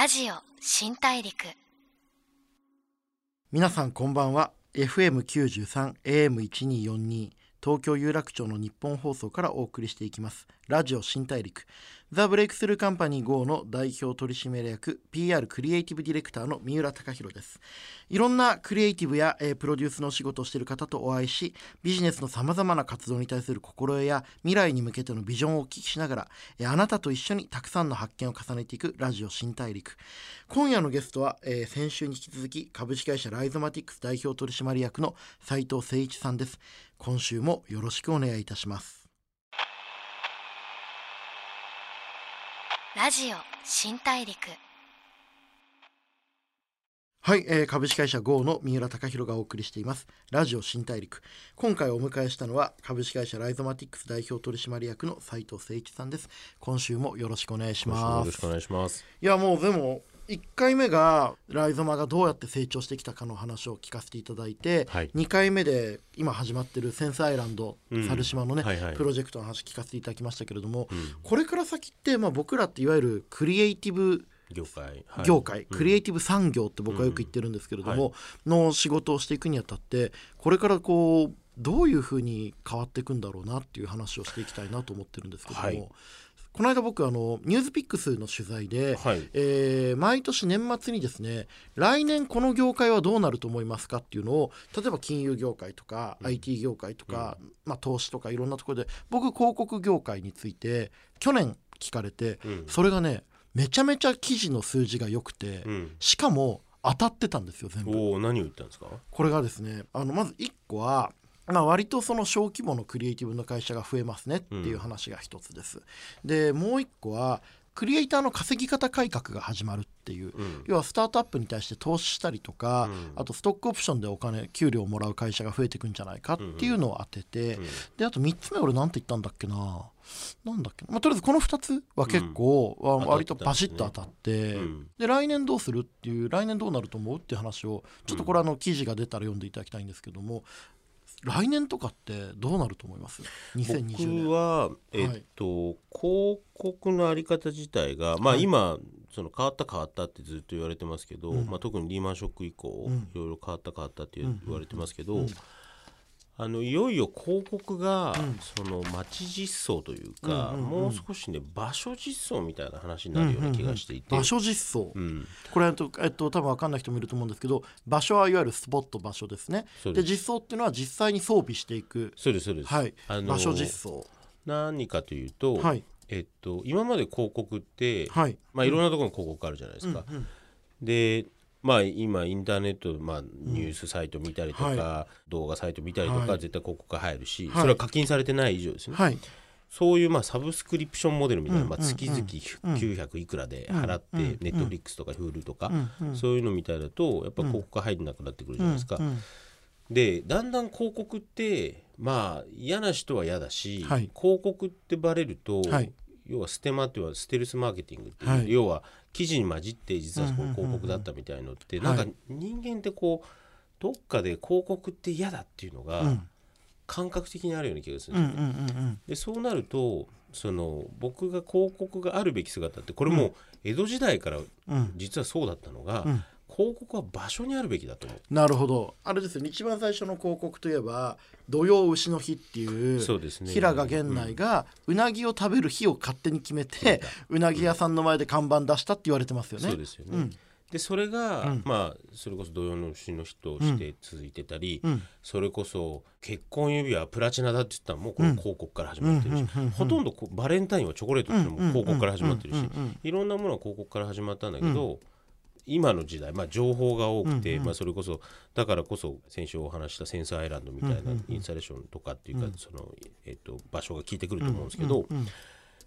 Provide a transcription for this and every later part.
ラジオ新大陸。皆さんこんばんは。FM93 AM1242 東京有楽町の日本放送からお送りしていきます。ラジオ新大陸。ザ・ブレイクスルーカンパニー GO の代表取締役 PR クリエイティブディレクターの三浦貴弘です。いろんなクリエイティブや、えープロデュースのお仕事をしている方とお会いしビジネスのさまざまな活動に対する心得や未来に向けてのビジョンをお聞きしながら、えーあなたと一緒にたくさんの発見を重ねていくラジオ新大陸。今夜のゲストは、えー先週に引き続き株式会社ライゾマティックス代表取締役の斉藤誠一さんです。今週もよろしくお願いいたします。ラジオ新大陸。はい、えー株式会社 GO の三浦貴弘がお送りしています。ラジオ新大陸。今回お迎えしたのは株式会社ライゾマティクス代表取締役の斉藤誠一さんです。今週もよろしくお願いしよます。ろしくお願いします。いやもうでも1回目がライゾマがどうやって成長してきたかの話を聞かせていただいて、はい。2回目で今始まってるセンスアイランド、うん。猿島のね、はいはい。プロジェクトの話聞かせていただきましたけれども、うん。これから先って、まあ、僕らっていわゆるクリエイティブ業界。はい。業界、クリエイテティブ産業って僕はよく言ってるんですけれども、の仕事をしていくにあたってこれからこうどういうふうに変わっていくんだろうなっていう話をしていきたいなと思ってるんですけども、はいこの間僕あのニュースピックスの取材で、はい。えー毎年年末にですね来年この業界はどうなると思いますかっていうのを例えば金融業界とか、うん IT 業界とか、まあ、投資とかいろんなところで僕広告業界について去年聞かれて、うんそれがねめちゃめちゃ記事の数字が良くて、うん。しかも当たってたんですよ全部。おお、何を言ったんですか？これがですねあのまず1個は、まあ、割とその小規模のクリエイティブの会社が増えますねっていう話が一つです。でもう1個はクリエイターの稼ぎ方改革が始まるっていう。うん。要はスタートアップに対して投資したりとか、うん。あとストックオプションでお金給料をもらう会社が増えていくんじゃないかっていうのを当てて、うん。であと3つ目俺なんて言ったんだっけな。なんだっけな、まあ、とりあえずこの2つは結構、あ当た割とバシッと当たって、うん。で来年どうするっていう来年どうなると思うっていう話をちょっとこれあの記事が出たら読んでいただきたいんですけども来年とかってどうなると思います？2020年。僕はえっと、広告のあり方自体がまあはい。今その変わった変わったってずっと言われてますけど、うん。まあ特にリーマンショック以降、うん。いろいろ変わった変わったってうん言われてますけど、うんあのいよいよ広告が、うん。その街実装というか、うんうんうん。もう少しね場所実装みたいな話になるような気がしていて、場所実装、うん。これえっと、えっと、多分分かんない人もいると思うんですけど場所はいわゆるスポット場所ですね。で実装っていうのは実際に装備していく。そうですそうです、はい、あの場所実装。何かというと、はい。えっと、今まで広告って、はい。まあ、いろんなところに広告あるじゃないですか。うんうん。で、まあ、今インターネット、まあ、ニュースサイト見たりとか、は動画サイト見たりとか、はい。絶対広告が入るし、はい。それは課金されてない以上ですね。はい。そういう、まあ、サブスクリプションモデルみたいな、まあ、うんうん。うん月々900いくらで払って、うん。うん。ネットフリックスとか Hulu とか、うんうん。そういうのみたいだとやっぱ広告が入んなくなってくるじゃないですか。うんうん。でだんだん広告ってまあ嫌な人は嫌だし、はい。広告ってバレると、はい。要はステマっていうのはステルスマーケティングっていう、はい。要は記事に混じって実はこれうんうんうんうん。広告だったみたいのって、はいなんか人間ってこうどっかで広告って嫌だっていうのがうん。感覚的にあるような気がするうんんですよね。でそうなるとその僕が広告があるべき姿ってこれもう江戸時代からうん。実はそうだったのが、うん広告は場所にあるべきだと思う。なるほど。あれですよ。ね一番最初の広告といえば「土曜牛の日」っていうそうですね。平賀源内がうなぎを食べる日を勝手に決めてうなぎ屋さんの前で看板出したって言われてますよね。そうですよね。うん。でそれが、うん。まあそれこそ土曜の牛の日として続いてたり、うん。それこそ結婚指輪はプラチナだって言ったらもうこれ広告から始まってるし、うんうんうんうんほとんどバレンタインはチョコレートっていうのも広告から始まってるし、うんうん。うんうんいろんなものは広告から始まったんだけど、今の時代、まあ、情報が多くて、うんうんまあ、それこそだからこそ先週お話ししたセンスアイランドみたいなうんうんうん。インスタレーションとかっていうか、うん。そのえっと場所が効いてくると思うんですけど、うんうん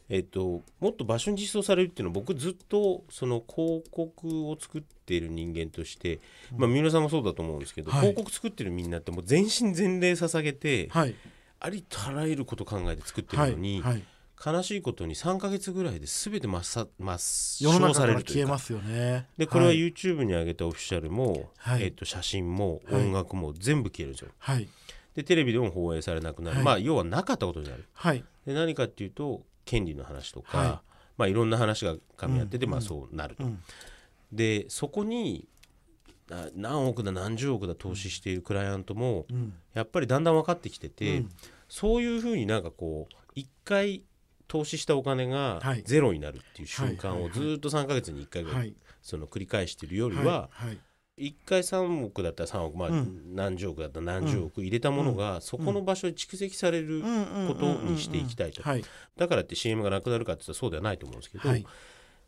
えっと、もっと場所に実装されるっていうのは僕ずっとその広告を作っている人間として、まあ、三浦さんもそうだと思うんですけど、はい。広告作ってるみんなってもう全身全霊捧げて、はい。ありとあらゆること考えて作ってるはい。のに、はい悲しいことに3か月ぐらいで全て抹殺消されるというか。消えますよね。でこれははい。YouTube に上げたオフィシャルも、はい。えっと、写真もはい。音楽も全部消えるんですよ。はい。でテレビでも放映されなくなる、はい。まあ要はなかったことになる。はい。で何かっていうと権利の話とか、はい。まあ、いろんな話が噛み合ってて、うん。まあ、そうなると。うん。でそこにな何億だ何十億だ投資しているクライアントもうん。やっぱりだんだん分かってきてて、うん。そういうふうになんかこう一回投資したお金がはい。ゼロになるっていう瞬間をずっと3ヶ月に1回ぐらはい。いその繰り返しているよりははいはい。1回3億だったら3億まあうん。何十億だったら何十億入れたものがそこの場所に蓄積されることにしていきたいと。はい。だからって CM がなくなるかって言ったらそうではないと思うんですけどはい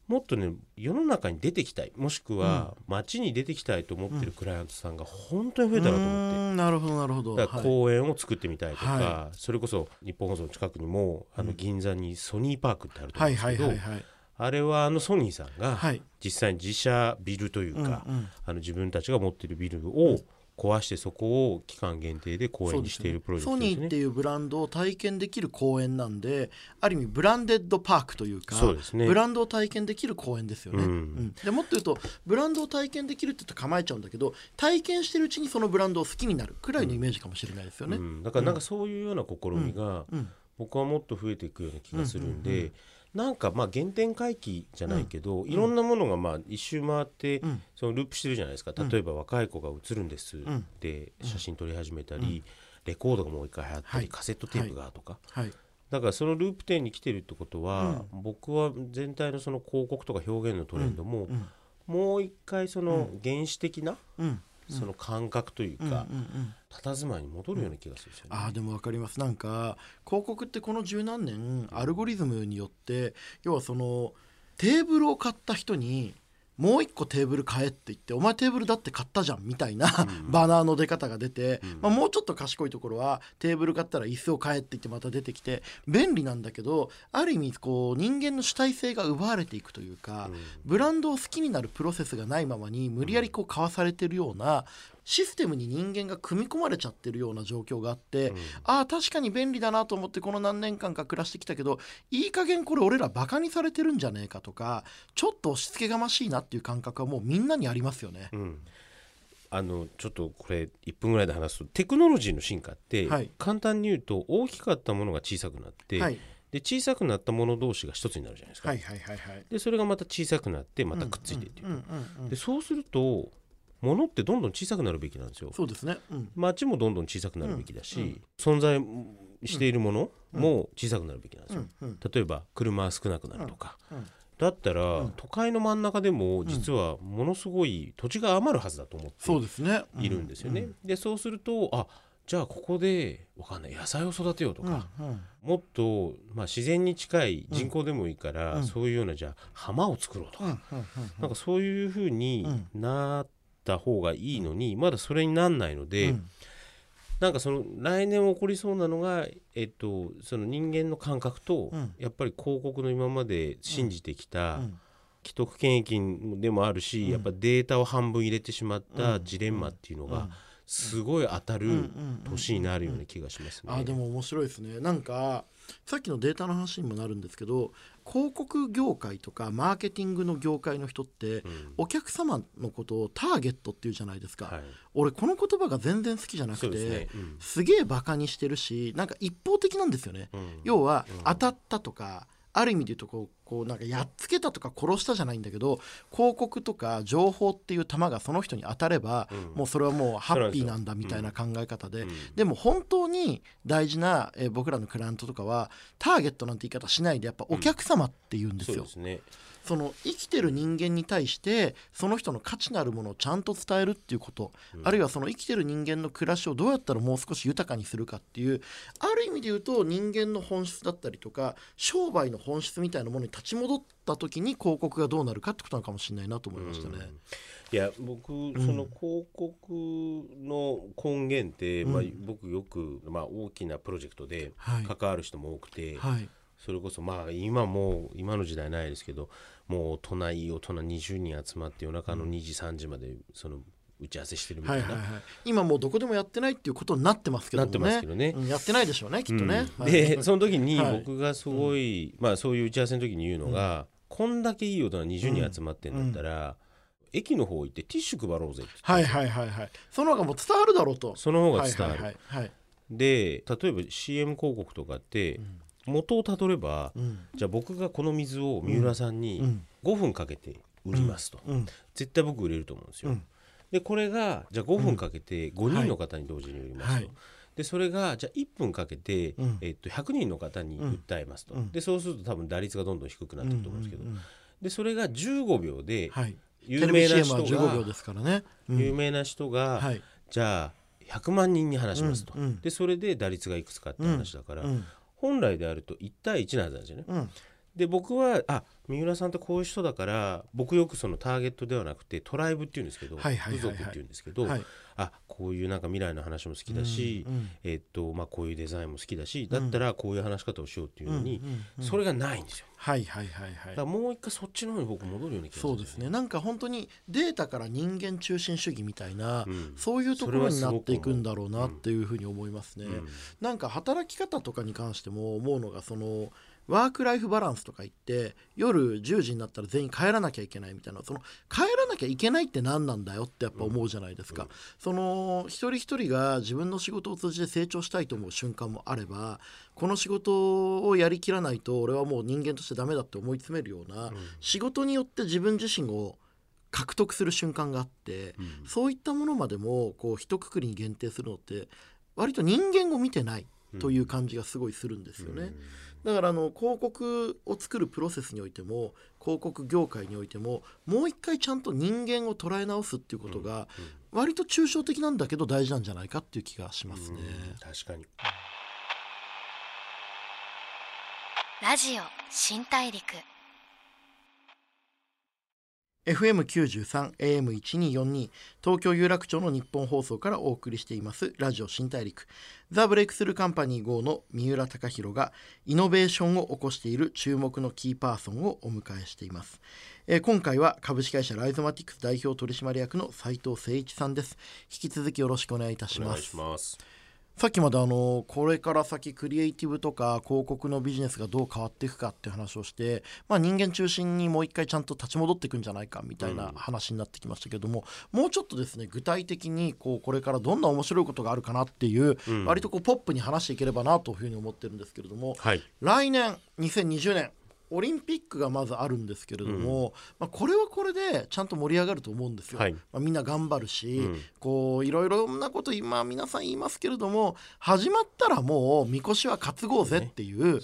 もっとね世の中に出てきたい。もしくは街に出てきたいと思ってるクライアントさんが本当に増えたなと思って。なるほどなるほど。だからはい。公園を作ってみたいとか、はそれこそ日本放送の近くにもあの銀座にソニーパークってあると思はいうんですけど、あれはあのソニーさんがはい。実際に自社ビルというか、あの自分たちが持っているビルを壊してそこを期間限定で公園にしているプロジェクソトですね。ニーっていうブランドを体験できる公園なんである意味ブランデッドパークというかそうですね。ブランドを体験できる公園ですよね、うん。うん。でもっと言うとブランドを体験できるって言うと構えちゃうんだけど体験してるうちにそのブランドを好きになるくらいのイメージかもしれないですよね。うん。だからなんかそういうような試みがうん。僕はもっと増えていくような気がするんでなんかまあ原点回帰じゃないけどいろんなものがまあ一周回ってうん。そのループしてるじゃないですか。例えば若い子が映るんです。ん。で写真撮り始めたりレコードがもう一回流行ったはい。りカセットテープがとか。はい。だからそのループ点に来てるってことは僕は全体のその広告とか表現のトレンドもうん。もう一回その原始的なうんその感覚というかうんうん佇まいに戻るような気がするんですよね。あーでも分かります。なんか広告ってこの十何年アルゴリズムによって要はそのテーブルを買った人にもう一個テーブル買えって言ってお前テーブルだって買ったじゃんみたいな、バナーの出方が出て、まあ、もうちょっと賢いところはテーブル買ったら椅子を買えって言ってまた出てきて便利なんだけどある意味こう人間の主体性が奪われていくというか、ブランドを好きになるプロセスがないままに無理やりこう買わされてるようなシステムに人間が組み込まれちゃってるような状況があって、ああ確かに便利だなと思ってこの何年間か暮らしてきたけどいい加減これ俺らバカにされてるんじゃねえかとかちょっと押し付けがましいなっていう感覚はもうみんなにありますよね。うん。あのちょっとこれ1分ぐらいで話すとテクノロジーの進化ってはい。簡単に言うと大きかったものが小さくなって、はい。で小さくなったもの同士が一つになるじゃないですか、はいはいはいはい。でそれがまた小さくなってまたくっついていっていく、うんうんうん。でそうすると物ってどんどん小さくなるべきなんですよ。そうですね。うん。街もどんどん小さくなるべきだし、うん。うん存在しているものも小さくなるべきなんですよ、うん。うん。例えば車は少なくなるとか、うん。だったら、都会の真ん中でも実はものすごい土地が余るはずだと思ってそうですね。いるんですよね。でそうするとあじゃあここでわかんない野菜を育てようとうん。うん。か、もっと、まあ、自然に近い人口でもいいから、そういうようなじゃあ浜を作ろうとか、うん。うん。うん。なんかそういうふうになった方がいいのに、まだそれになんないので、うん。なんかその来年起こりそうなのが、えっと、その人間の感覚と、うん。やっぱり広告の今まで信じてきた、うん。既得権益でもあるし、やっぱデータを半分入れてしまったジレンマっていうのがすごい当たる年になるような気がしますね。あーでも面白いですね。なんかさっきのデータの話にもなるんですけど広告業界とかマーケティングの業界の人って、お客様のことをターゲットっていうじゃないですか、はい。俺この言葉が全然好きじゃなくてすね。うん。すげえバカにしてるしなんか一方的なんですよね、うん。要は当たったとか、ある意味で言うとこうこうなんかやっつけたとか殺したじゃないんだけど広告とか情報っていう弾がその人に当たれば、もうそれはもうハッピーなんだみたいな考え方で、でも本当に大事な、えー僕らのクライアントとかはターゲットなんて言い方しないでやっぱお客様って言うんですよ。そうですね。その生きてる人間に対してその人の価値のあるものをちゃんと伝えるっていうこと、あるいはその生きてる人間の暮らしをどうやったらもう少し豊かにするかっていうある意味で言うと人間の本質だったりとか商売の本質みたいなものに立ち戻った時に広告がどうなるかってことなのかもしれないなと思いましたね。いや僕その広告の根源って、まあ、僕よく、まあ、大きなプロジェクトではい。関わる人も多くて、はい。それこそまあ今もう今の時代ないですけどもう大人いい大人20人集まって夜中の2時3時までその打ち合わせしてるみたいな。はいはいはい、今もうどこでもやってないっていうことになってますけどもね。なってますけどね。うんやってないでしょうねきっとね、うん。はい。でその時にはい。僕がすごい、まあそういう打ち合わせの時に言うのが、こんだけいい大人20人集まってんだったら、駅の方行ってティッシュ配ろうぜって。はいはいはいはい。その方がもう伝わるだろうと。その方が伝わる、はいはいはい、はい。で例えば CM 広告とかって、元をたどれば、うん。じゃあ僕がこの水を三浦さんにうん。5分かけて売りますと、うん。絶対僕売れると思うんですよ。うん。でこれがじゃあ5分かけて5人の方に同時に売りますと。はい。でそれがじゃあ1分かけて、うん。えっと、100人の方に訴えますと、うん。でそうすると多分打率がどんどん低くなっていくと思うんですけど、でそれが15秒ではい。有名な人15秒が、ですからね、うん。有名な人が、はい。じゃあ100万人に話しますと、でそれで打率がいくつかって話だから、うん本来であると1対1なはずなんですよね。うんで僕はあ三浦さんってこういう人だから僕よくそのターゲットではなくてトライブっていうんですけど、はいはい部族っていうんですけど、はい。あこういうなんか未来の話も好きだし、うんうんえっとまあ、こういうデザインも好きだしだったらこういう話し方をしようっていうのに、うんうんうん。それがないんですよ。はいはいはいはい。だもう一回そっちの方に僕戻るような気がするそうですね。なんか本当にデータから人間中心主義みたいな、うん。そういうところになっていくんだろうなっていうふうに思いますね、うん。なんか働き方とかに関しても思うのがそのワーク・ライフ・バランスとか言って夜10時になったら全員帰らなきゃいけないみたいな。その帰らなきゃいけないって何なんだよってやっぱ思うじゃないですか、うん。その一人一人が自分の仕事を通じて成長したいと思う瞬間もあればこの仕事をやりきらないと俺はもう人間としてダメだって思い詰めるような、うん。仕事によって自分自身を獲得する瞬間があって、うん。そういったものまでもこう一括りに限定するのって割と人間を見てないという感じがすごいするんですよね。だからあの広告を作るプロセスにおいても広告業界においてももう一回ちゃんと人間を捉え直すっていうことが割と抽象的なんだけど大事なんじゃないかっていう気がしますね。うん確かに。ラジオ新大陸 FM93 AM1242 東京有楽町の日本放送からお送りしていますラジオ新大陸。ザ・ブレイクスルーカンパニー GO の三浦貴大がイノベーションを起こしている注目のキーパーソンをお迎えしています、えー今回は株式会社ライゾマティクス代表取締役の斉藤誠一さんです。引き続きよろしくお願いいたします。さっきまであのこれから先クリエイティブとか広告のビジネスがどう変わっていくかっていう話をして、まあ、人間中心にもう一回ちゃんと立ち戻っていくんじゃないかみたいな話になってきましたけども、もうちょっとですね具体的にこうこれからどんな面白いことがあるかなっていう、うん割とこうポップに話していければなというふうに思ってるんですけれども、はい。来年2020年オリンピックがまずあるんですけれども、まあ、これはこれでちゃんと盛り上がると思うんですよ。はい。まあ、みんな頑張るし、うん。こういろいろなこと今皆さん言いますけれども始まったらもうみこしは担ごうぜっていう。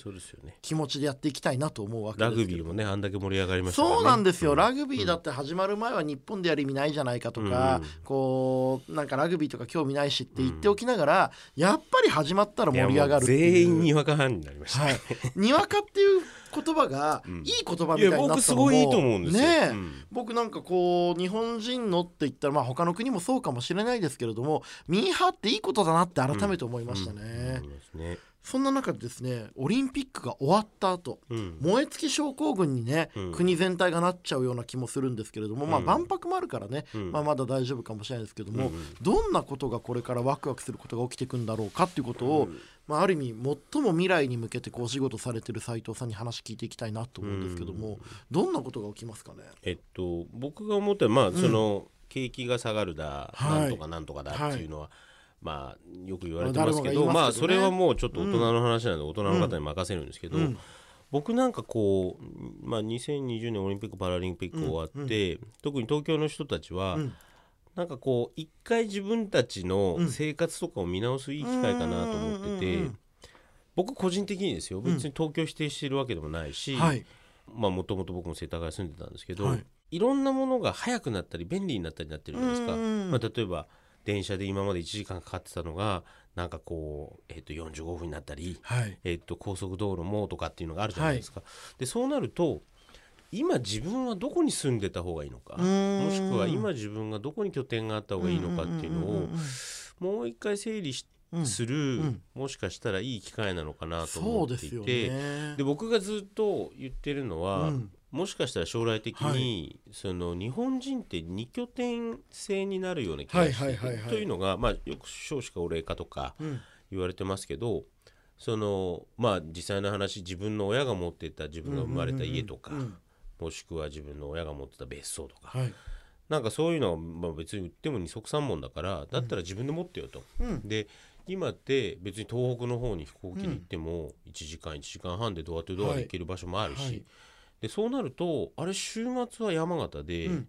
気持ちでやっていきたいなと思うわけですラけど。グビーもねあんだけ盛り上がりましたね。そうなんですよ、ラググビーだって始まる前は日本でやる意味ないじゃないかとか、うん。こうなんかラグビーとか興味ないしって言っておきながら、やっぱり始まったら盛り上がる全員にわか半になりました。はい、にわかっていう言葉がうん。いい言葉みたいになったのも、いや僕すごいいいと思うんですよ。ねえ。うん。僕なんかこう日本人のって言ったらまあ他の国もそうかもしれないですけれどもミーハーっていいことだなって改めて思いましたね、うん。ね。そんな中でですねオリンピックが終わった後うん。燃え尽き症候群にね、うん。国全体がなっちゃうような気もするんですけれども、まあうん万博もあるからね、うん。まあ、まだ大丈夫かもしれないですけども、どんなことがこれからワクワクすることが起きていくんだろうかっていうことを、うん。まあ、ある意味最も未来に向けてこうお仕事されてる斉藤さんに話聞いていきたいなと思うんですけども、どんなことが起きますかね？えっと僕が思ったまあその景気が下がるだ、はい。なんとかなんとかだっていうのは、まあよく言われてますけど,、ますけどね。まあそれはもうちょっと大人の話なので大人の方に任せるんですけど、うん。僕なんかこう、まあ、2020年オリンピック・パラリンピック終わって、特に東京の人たちは、うん。なんかこう一回自分たちのうん。生活とかを見直すいい機会かなと思ってて、うんうんうんうん僕個人的にですよ。別に東京否定してるわけでもないし、はい。まあもともと僕も世田谷住んでたんですけど、はい。い、ろんなものが早くなったり便利になったりなってるじゃないですか、うんうん。まあ、例えば電車で今まで1時間かかってたのがなんかこう、えっと45分になったり、はい。えっと高速道路もとかっていうのがあるじゃないですか、でそうなると今自分はどこに住んでた方がいいのかうん。もしくは今自分がどこに拠点があった方がいいのかっていうのをもう一回整理しうんする、うん。もしかしたらいい機会なのかなと思っていてね。で僕がずっと言ってるのは、うんもしかしたら将来的に、その日本人って二拠点制になるような気がしてはいはいはいはい。というのが、まあ、よく少子化高齢化とかうん。言われてますけどそのまあ実際の話自分の親が持っていた自分が生まれた家とか、うんうんうんもしくは自分の親が持ってた別荘とか、はい。なんかそういうのは、まあ、別に売っても二足三門だからだったら自分で持ってよと。うん。で今って別に東北の方に飛行機で行っても1時間1時間半でドアトゥドアで行ける場所もあるし、はいでそうなるとあれ週末は山形で、うん。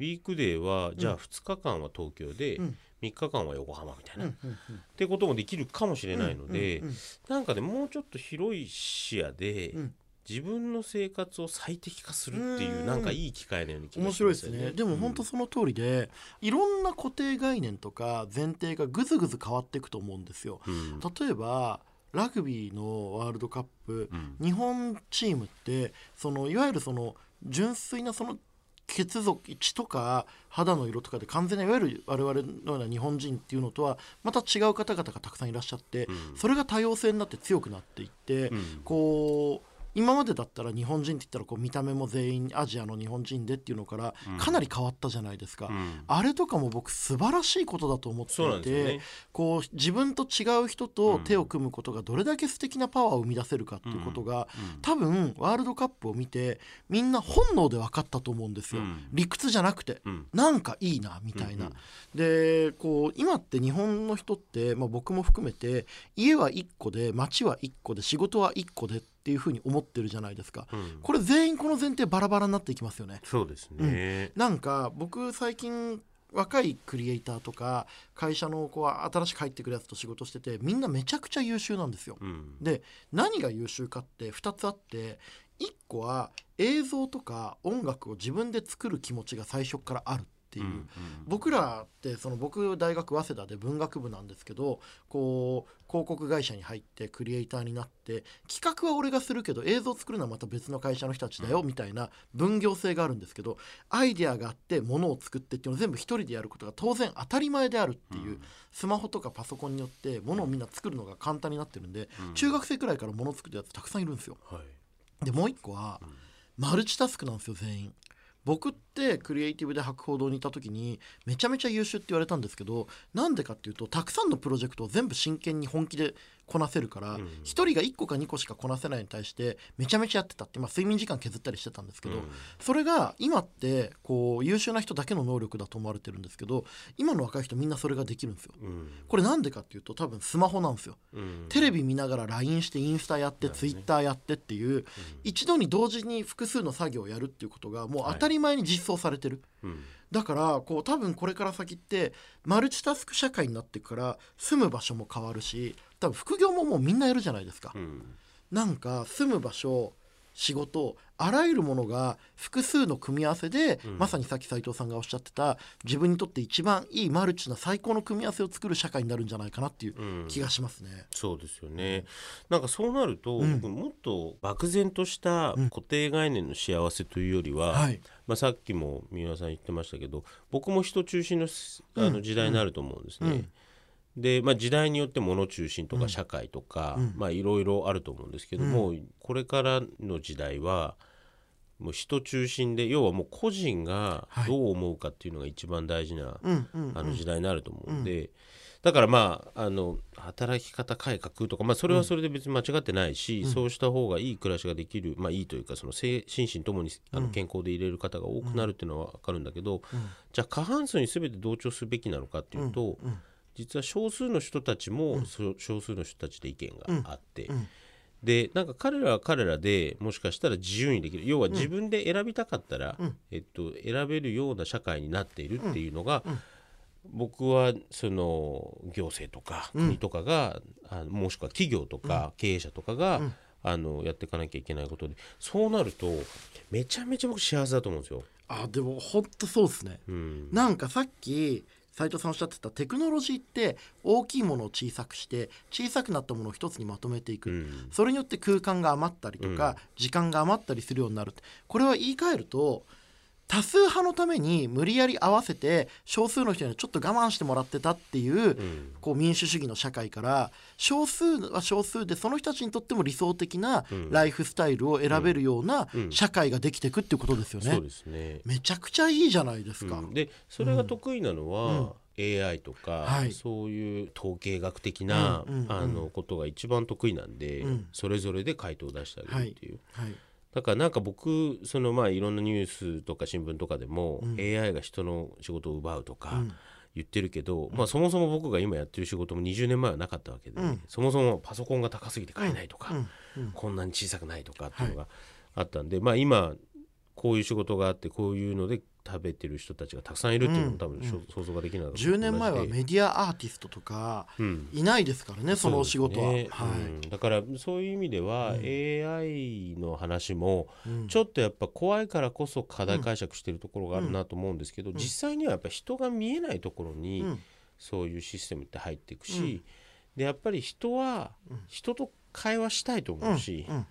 ウィークデーはじゃあ2日間は東京で、うん。3日間は横浜みたいな、っうんうん。てこともできるかもしれないので、うんうんなんかねもうちょっと広い視野で、うん。自分の生活を最適化するっていううん。なんかいい機会のような気が面し白いですね。でも本当その通りで、いろんな固定概念とか前提がぐずぐず変わっていくと思うんですよ。うん。例えばラグビーのワールドカップ、うん。日本チームってそのいわゆるその純粋なその血族血とか肌の色とかで完全ないわゆる我々のような日本人っていうのとはまた違う方々がたくさんいらっしゃって、うん。それが多様性になって強くなっていって、うん。こう今までだったら日本人って言ったらこう見た目も全員アジアの日本人でっていうのからかなり変わったじゃないですか、うん。あれとかも僕素晴らしいことだと思っていて、ね。こう自分と違う人と手を組むことがどれだけ素敵なパワーを生み出せるかっていうことが、うん。多分ワールドカップを見てみんな本能で分かったと思うんですよ、うん理屈じゃなくて、うん。なんかいいなみたいな、うんうんでこう今って日本の人って、まあ、僕も含めて家は1個で街は1個で仕事は1個でっていうふうに思ってるじゃないですか、うん。これ全員この前提バラバラになっていきますよね。そうですね、なんか僕最近若いクリエイターとか会社のこう新しく入ってくるやつと仕事しててみんなめちゃくちゃ優秀なんですよ。うん。で何が優秀かって2つあって1個は映像とか音楽を自分で作る気持ちが最初からある。っていう、うん僕らってその僕大学早稲田で文学部なんですけどこう広告会社に入ってクリエイターになって企画は俺がするけど映像作るのはまた別の会社の人たちだよみたいな分業制があるんですけどアイデアがあってものを作ってっていうのを全部一人でやることが当然当たり前であるっていう、うん。スマホとかパソコンによってものをみんな作るのが簡単になってるんで、うん。中学生くらいからものを作るやつたくさんいるんですよ。はい。でもう一個はマルチタスクなんですよ全員。僕ってクリエイティブで博報堂にいた時にめちゃめちゃ優秀って言われたんですけどなんでかっていうとたくさんのプロジェクトを全部真剣に本気でこなせるからうん1人が1個か2個しかこなせないに対してめちゃめちゃやってたって、まあ、睡眠時間削ったりしてたんですけど、うん。それが今ってこう優秀な人だけの能力だと思われてるんですけど今の若い人みんなそれができるんですよ。うん。これなんでかっていうと多分スマホなんですよ。うん。テレビ見ながら LINE してインスタやってね。ツイッターやってっていう一度に同時に複数の作業をやるっていうことがもう当たり前に実装されてる、うん。だからこう多分これから先ってマルチタスク社会になってから住む場所も変わるし多分副業ももうみんなやるじゃないですか、うん。なんか住む場所仕事あらゆるものが複数の組み合わせで、うん。まさにさっき斉藤さんがおっしゃってた自分にとって一番いいマルチな最高の組み合わせを作る社会になるんじゃないかなっていううん。気がしますね。そうですよね。なんかそうなると、うん。僕もっと漠然としたうん。固定概念の幸せというよりは、はい、まあ、さっきも三浦さん言ってましたけど僕も人中心のすあうん。の時代になると思うんですね。うんで、まあ、時代によって物中心とうん。か社会とか、いろいろあると思うんですけども、これからの時代はもう人中心で要はもう個人がはい。どう思うかっていうのが一番大事な、うんうんうん。あの時代になると思うんで、だからまああの働き方改革とか、まあ、それはそれで別に間違ってないし、そうした方がいい暮らしができる、まあ、いいというかその精心身ともにあの健康でいれる方が多くなるっていうのは分かるんだけど、じゃあ過半数に全て同調すべきなのかっていうと、うん実は少数の人たちも、そ少数の人たちで意見があって。うん。でなんか彼らは彼らでもしかしたら自由にできる。要は自分で選びたかったら、うん。えっと、選べるような社会になっているっていうのが、うん。僕はその行政とかうん。国とかが、あのもしくは企業とか経営者とかが、うん。あのやっていかなきゃいけないことで。そうなるとめちゃめちゃ僕幸せだと思うんですよ。あでも本当そうですね。うん。なんかさっき斉藤さんおっしゃってたテクノロジーって大きいものを小さくして小さくなったものを一つにまとめていく、うん。それによって空間が余ったりとか、うん。時間が余ったりするようになるこれは言い換えると多数派のために無理やり合わせて少数の人にはちょっと我慢してもらってたっていう、うん。こう民主主義の社会から少数は少数でその人たちにとっても理想的なうん。ライフスタイルを選べるようなうん。社会ができていくっていうことですよね。そうですね。めちゃくちゃいいじゃないですか。うん。でそれが得意なのは、AI とか、はい。そういう統計学的な、あのことが一番得意なんで、うん。それぞれで回答を出してあげるっていう、はいだからなんか僕そのまあいろんなニュースとか新聞とかでも、うん。AI が人の仕事を奪うとかうん。言ってるけど、まあそもそも僕が今やってる仕事も20年前はなかったわけで、うん。そもそもパソコンが高すぎて買えないとか、うん。うん。こんなに小さくないとかっていうのがあったんでまあ今こういう仕事があってこういうので食べてる人たちがたくさんいるっていうのも多分、うんうん。想像ができない10年前はメディアアーティストとかうん。いないですからねそのお仕事は、ね。はい。うん。だからそういう意味では、うん。AI の話もうん。ちょっとやっぱ怖いからこそ課題解釈してるところがあるなと思うんですけど、ん。実際にはやっぱ人が見えないところにうん。そういうシステムって入っていくし、うん。でやっぱり人はうん。人と会話したいと思うし、うん。うん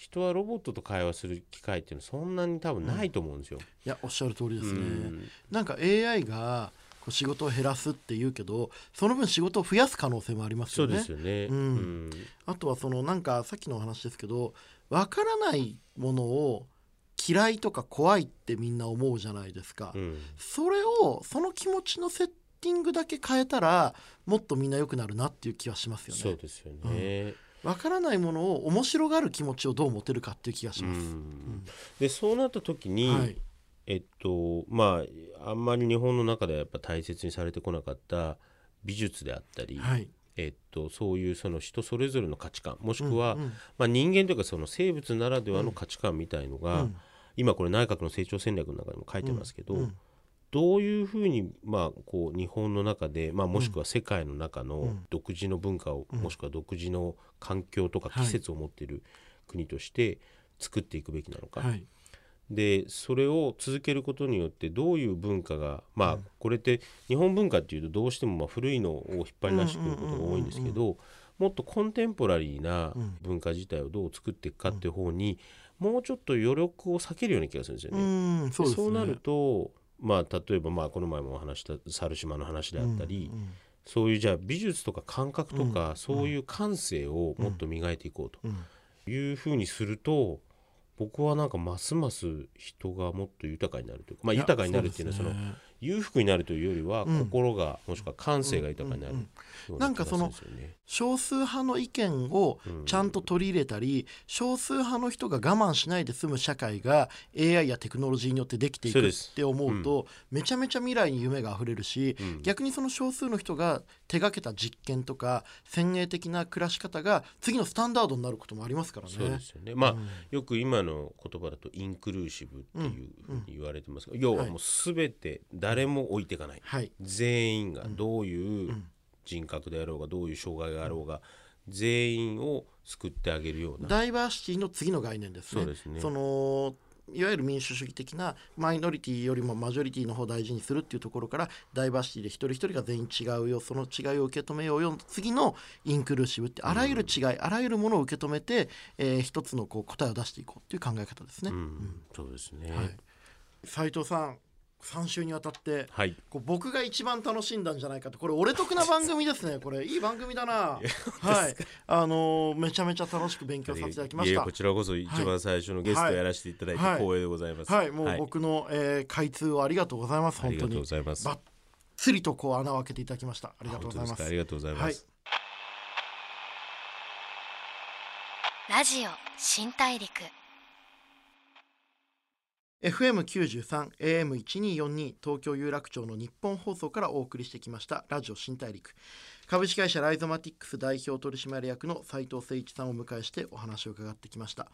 人はロボットと会話する機会っていうのはそんなに多分ないと思うんですよ。いやおっしゃる通りですね、うん。なんか AI がこう仕事を減らすっていうけどその分仕事を増やす可能性もありますそうよねですよね。うん。うん。あとはそのなんかさっきのお話ですけどわからないものを嫌いとか怖いってみんな思うじゃないですか、うん。それをその気持ちのセッティングだけ変えたらもっとみんな良くなるなっていう気はしますよね。そうですよね。わからないものを面白がる気持ちをどう持てるかっていう気がしうます、ん。でそうなった時に、はい。えっとまああんまり日本の中ではやっぱ大切にされてこなかった美術であったり、はい。えっと、そういうその人それぞれの価値観もしくは、うんうん。まあ、人間というかその生物ならではの価値観みたいのが、うん。今これ内閣の成長戦略の中にも書いてますけど、うんどういうふうに、まあ、こう日本の中で、まあ、もしくは世界の中のうん。独自の文化を、うん。もしくは独自の環境とかはい季節を持っている国として作っていくべきなのか、はい。でそれを続けることによってどういう文化がまあ、うん。これって日本文化っていうとどうしてもまあ古いのを引っ張り出してくることが多いんですけどもっとコンテンポラリーなうん。文化自体をどう作っていくかっていう方に、もうちょっと余力を避けるような気がするんですよね。うん。そうね。そうなるとまあ例えばまあこの前もお話した猿島の話であったり、うんそういうじゃあ美術とか感覚とか、うんそういう感性をもっと磨いていこううん。というふうにすると僕はなんかますます人がもっと豊かになるというか、まあ、豊かになるっていうのはその裕福になるというよりはうん。心がもしくは感性が豊かになるうんうんようなんかその少数派の意見をうん。ちゃんと取り入れたり、少数派の人が我慢しないで済む社会が AI やテクノロジーによってできていくって思うとめちゃめちゃ未来に夢があふれるし、うん。逆にその少数の人が手がけた実験とか先鋭的な暮らし方が次のスタンダードになることもありますからね。そうですよね。まあ、うん。よく今の言葉だとインクルーシブっていうふうに言われてますが、要はもう全て誰も置いていかない、はい、全員がどういううん人格であろうがどういう障害があろうが全員を救ってあげるような。ダイバーシティの次の概念ですね。そうですね。そのいわゆる民主主義的なマイノリティよりもマジョリティの方を大事にするっていうところからダイバーシティで一人一人が全員違うよその違いを受け止めようよ次のインクルーシブってあらゆる違い、あらゆるものを受け止めて、えー一つのこう答えを出していこうっていう考え方ですね。うん。そうですね。はい、斉藤さん3週にわたってはい。こう僕が一番楽しんだんじゃないかと。これ俺得な番組ですね。これいい番組だな。はい。あのーめちゃめちゃ楽しく勉強させていただきました。こちらこそ一番最初のゲストやらせていただいてはい。光栄でございます。はい。もう僕の、えー開通をありがとうございます。ありがとう本当にございます。ばっつりとこう穴を開けていただきましたありがとう本ございます。ありがとうございまはい。す。ラジオ新大陸 FM93 AM1242 東京有楽町の日本放送からお送りしてきましたラジオ新大陸。株式会社ライゾマティックス代表取締役の斉藤誠一さんをお迎えしてお話を伺ってきました。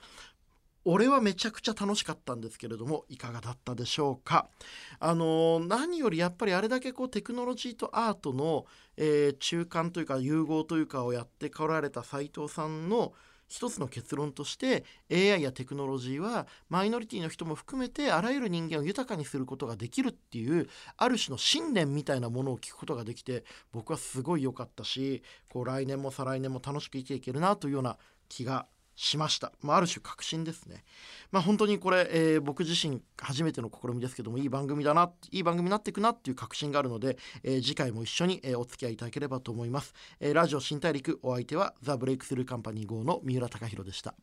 俺はめちゃくちゃ楽しかったんですけれどもいかがだったでしょうか？あの何よりやっぱりあれだけこうテクノロジーとアートの、えー中間というか融合というかをやってこられた斉藤さんの一つの結論として AI やテクノロジーはマイノリティの人も含めてあらゆる人間を豊かにすることができるっていうある種の信念みたいなものを聞くことができて僕はすごい良かったしこう来年も再来年も楽しく生きていけるなというような気がしました、まあ、ある種確信ですね、まあ、本当にこれ、えー僕自身初めての試みですけどもいい番組だないい番組になっていくなっていう確信があるので、えー次回も一緒に、えーお付き合いいただければと思います、えーラジオ新大陸お相手はザ・ブレイクスルーカンパニー号の三浦貴大でした。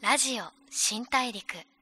ラジオ新大陸。